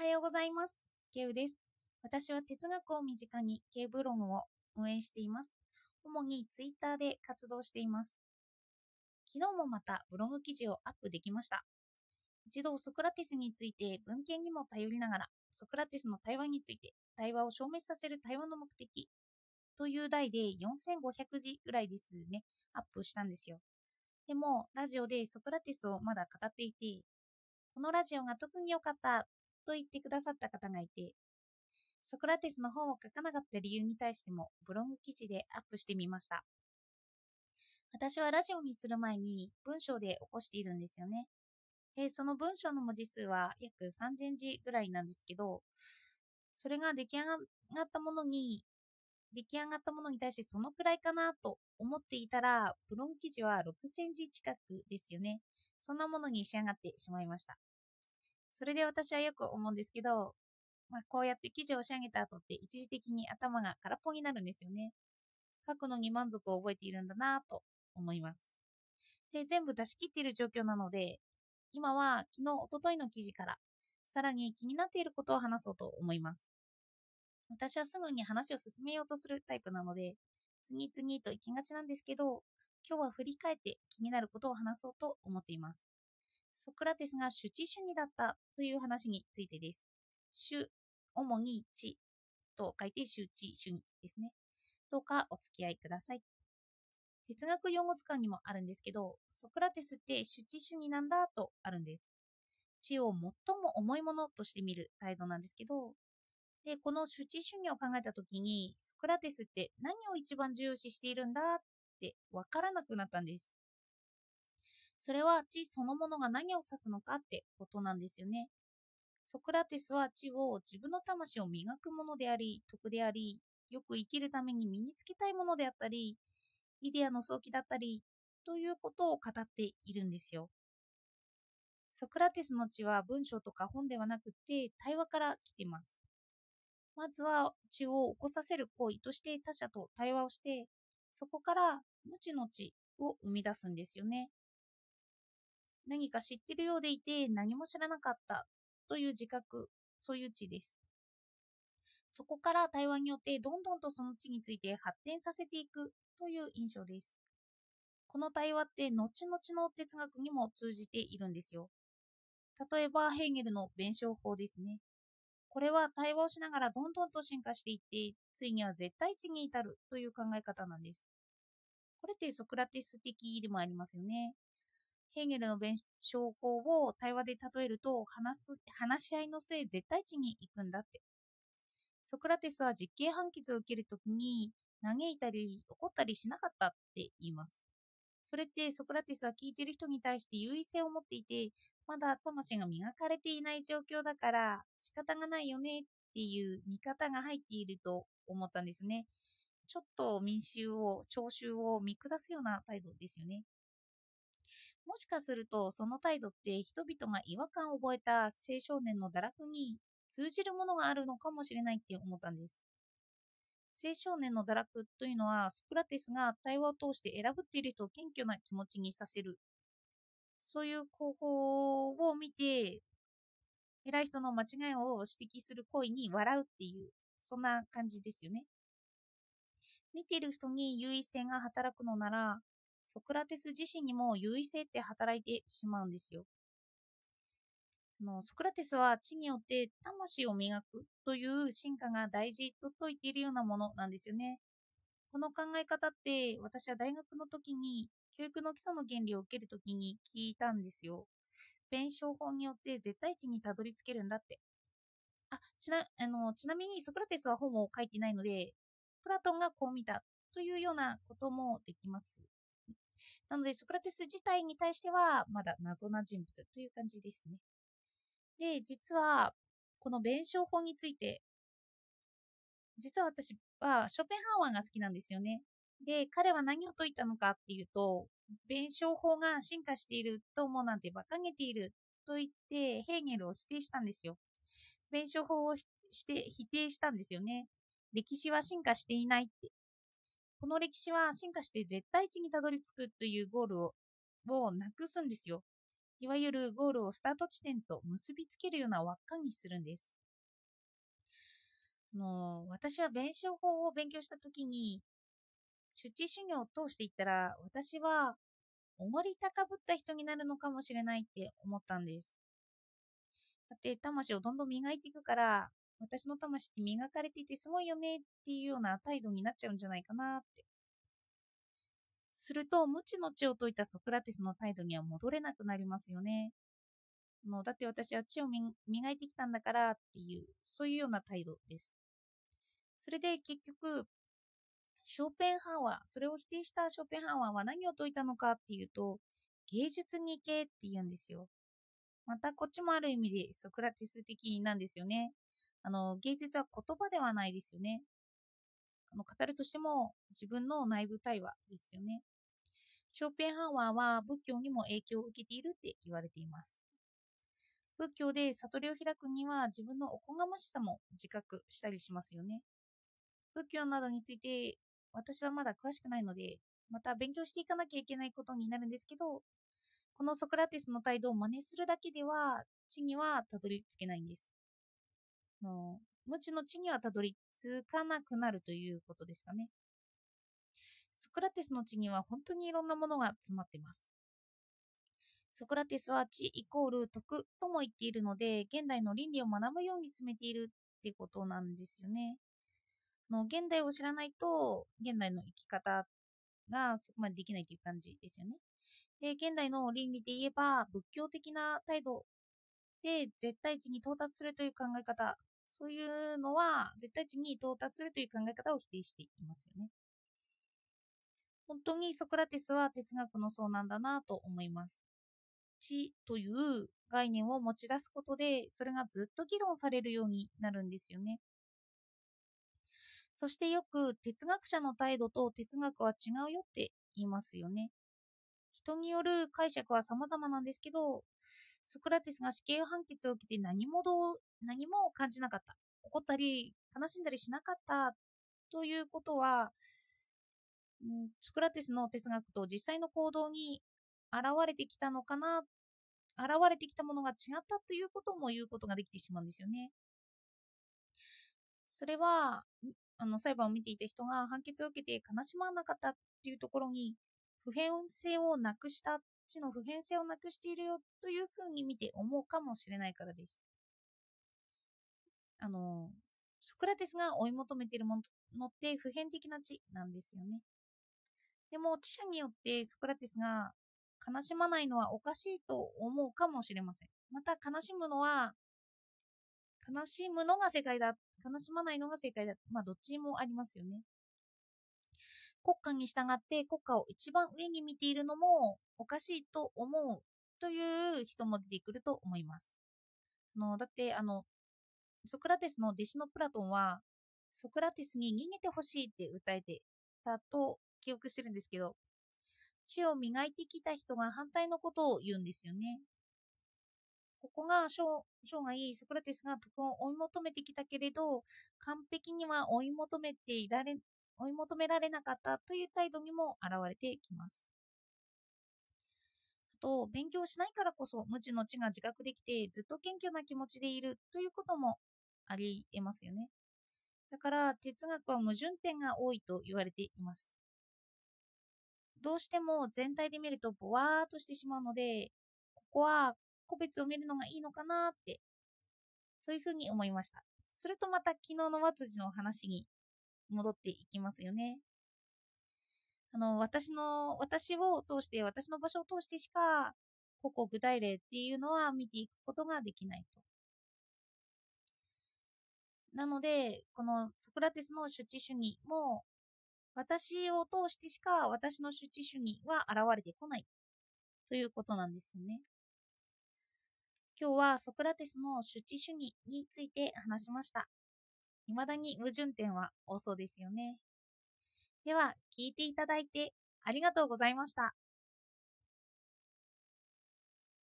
はようございます。ケウです。私は哲学を身近にケウブログを運営しています。主にツイッターで活動しています。昨日もまたブログ記事をアップできました。一度ソクラテスについて文献にも頼りながら、ソクラテスの対話について対話を証明させる対話の目的という題で4500字ぐらいですね、アップしたんですよ。でも、ラジオでソクラテスをまだ語っていて、このラジオが特に良かったと言ってくださった方がいて、ソクラテスの本を書かなかった理由に対してもブログ記事でアップしてみました。私はラジオにする前に文章で起こしているんですよね。で、その文章の文字数は約3000字ぐらいなんですけど、それが出来上がったものに、出来上がったものに対してそのくらいかなと思っていたら、ブログ記事は6000字近くですよね。そんなものに仕上がってしまいました。それで私はよく思うんですけど、まあ、こうやって記事を仕上げた後って一時的に頭が空っぽになるんですよね。書くのに満足を覚えているんだなと思います。で、全部出し切っている状況なので、今は昨日、おとといの記事から、さらに気になっていることを話そうと思います。私はすぐに話を進めようとするタイプなので、次々と行きがちなんですけど、今日は振り返って気になることを話そうと思っています。ソクラテスが主治主義だったという話についてです。主、主に知と書いて主治主義ですね。どうかお付き合いください。哲学用語図鑑にもあるんですけど、ソクラテスって主治主義なんだとあるんです。知を最も重いものとして見る態度なんですけど、で、この主治主義を考えたときに、ソクラテスって何を一番重視しているんだってわからなくなったんです。それは知そのものが何を指すのかってことなんですよね。ソクラテスは知を自分の魂を磨くものであり、徳であり、よく生きるために身につけたいものであったり、イデアの早期だったり、ということを語っているんですよ。ソクラテスの知は文章とか本ではなくて対話から来ています。まずは知を起こさせる行為として他者と対話をして、そこから無知の知を生み出すんですよね。何か知ってるようでいて何も知らなかったという自覚、そういう知です。そこから対話によってどんどんとその知について発展させていくという印象です。この対話って後々の哲学にも通じているんですよ。例えばヘーゲルの弁証法ですね。これは対話をしながらどんどんと進化していって、ついには絶対値に至るという考え方なんです。これってソクラテス的でもありますよね。ヘーゲルの弁証法を対話で例えると話す話し合いの末絶対値に行くんだって。ソクラテスは実刑判決を受けるときに嘆いたり怒ったりしなかったって言います。それってソクラテスは聞いてる人に対して優位性を持っていて、まだ魂が磨かれていない状況だから仕方がないよねっていう見方が入っていると思ったんですね。ちょっと民衆を、聴衆を見下すような態度ですよね。もしかするとその態度って人々が違和感を覚えた青少年の堕落に通じるものがあるのかもしれないって思ったんです。青少年の堕落というのはソクラテスが対話を通して選ぶっている人を謙虚な気持ちにさせるそういう方法を見て偉い人の間違いを指摘する行為に笑うっていうそんな感じですよね見ている人に優位性が働くのならソクラテス自身にも優位性って働いてしまうんですよのソクラテスは知によって魂を磨くという進化が大事と説いているようなものなんですよね。この考え方って私は大学の時に教育の基礎の原理を受ける時に聞いたんですよ。弁証法によって絶対値にたどり着けるんだって。あちなあのちなみにソクラテスは本を書いてないので、プラトンがこう見たというようなこともできます。なので、ソクラテス自体に対してはまだ謎な人物という感じですね。で、実は、この弁証法について、実は私はショペンハーワーが好きなんですよね。で、彼は何を説いたのかっていうと、弁証法が進化していると思うなんて馬鹿げていると言って、ヘーゲルを否定したんですよ。弁証法をして否定したんですよね。歴史は進化していないって。この歴史は進化して絶対値にたどり着くというゴールををなくすんですよ。いわゆるゴールをスタート地点と結びつけるような輪っかにするんです。の私は弁証法を勉強したときに、出地修行を通していったら、私は思り高ぶった人になるのかもしれないって思ったんです。だって魂をどんどん磨いていくから、私の魂って磨かれていてすごいよねっていうような態度になっちゃうんじゃないかなって。すると、無知の知を解いたソクラテスの態度には戻れなくなりますよね。もうだって私は知を磨いてきたんだからっていう、そういうような態度です。それで結局、ショーペンハワー、それを否定したショーペンハワーは何を説いたのかっていうと、芸術に行けって言うんですよ。またこっちもある意味でソクラテス的なんですよね。あの、芸術は言葉ではないですよね。あの語るとしても自分の内部対話ですよね。ショーペンハワーは仏教にも影響を受けているって言われています。仏教で悟りを開くには自分のおこがましさも自覚したりしますよね。仏教などについて私はまだ詳しくないので、また勉強していかなきゃいけないことになるんですけど、このソクラテスの態度を真似するだけでは、地にはたどり着けないんです。の無知の地にはたどり着かなくなるということですかね。ソクラテスの地には本当にいろんなものが詰まっています。ソクラテスは知イコール徳とも言っているので、現代の倫理を学ぶように進めているってことなんですよね。の現代を知らないと、現代の生き方がそこまでできないという感じですよね。で、現代の倫理で言えば、仏教的な態度で絶対値に到達するという考え方、そういうのは絶対値に到達するという考え方を否定していますよね。本当にソクラテスは哲学の層なんだなと思います。知という概念を持ち出すことで、それがずっと議論されるようになるんですよね。そしてよく哲学者の態度と哲学は違うよって言いますよね。人による解釈は様々なんですけど、ソクラテスが死刑判決を受けて何もど何も感じなかった。怒ったり悲しんだりしなかったということは、うん、ソクラテスの哲学と実際の行動に現れてきたのかな、現れてきたものが違ったということも言うことができてしまうんですよね。それは、あの裁判を見ていた人が判決を受けて悲しまなかったっていうところに普遍性をなくした知の普遍性をなくしているよというふうに見て思うかもしれないからです。あのソクラテスが追い求めているものって普遍的な知なんですよね。でも知者によってソクラテスが悲しまないのはおかしいと思うかもしれません。また悲しむのは悲しむのが正解だ。悲しまないのが正解だ。まあ、どっちもありますよね。国家に従って国家を一番上に見ているのもおかしいと思うという人も出てくると思います。のだって、あの、ソクラテスの弟子のプラトンは、ソクラテスに逃げてほしいって訴えてたと記憶してるんですけど、知を磨いてきた人が反対のことを言うんですよね。ここが生涯ソクラテスが徳を追い求めてきたけれど完璧には追い求めていられ追い求められなかったという態度にも現れてきます。あと勉強しないからこそ無知の知が自覚できてずっと謙虚な気持ちでいるということもありえますよね。だから哲学は矛盾点が多いと言われています。どうしても全体で見るとぼわーっとしてしまうので、ここは個別を見るのがいいのかなって、そういうふうに思いました。するとまた昨日の和辻の話に戻っていきますよね。あの、私の、私を通して、私の場所を通してしか、個々具体例っていうのは見ていくことができないと。なので、このソクラテスの主治主義も、私を通してしか私の主治主義は現れてこないということなんですよね。今日はソクラテスの主治主義について話しました。未だに矛盾点は多そうですよね。では、聞いていただいてありがとうございました。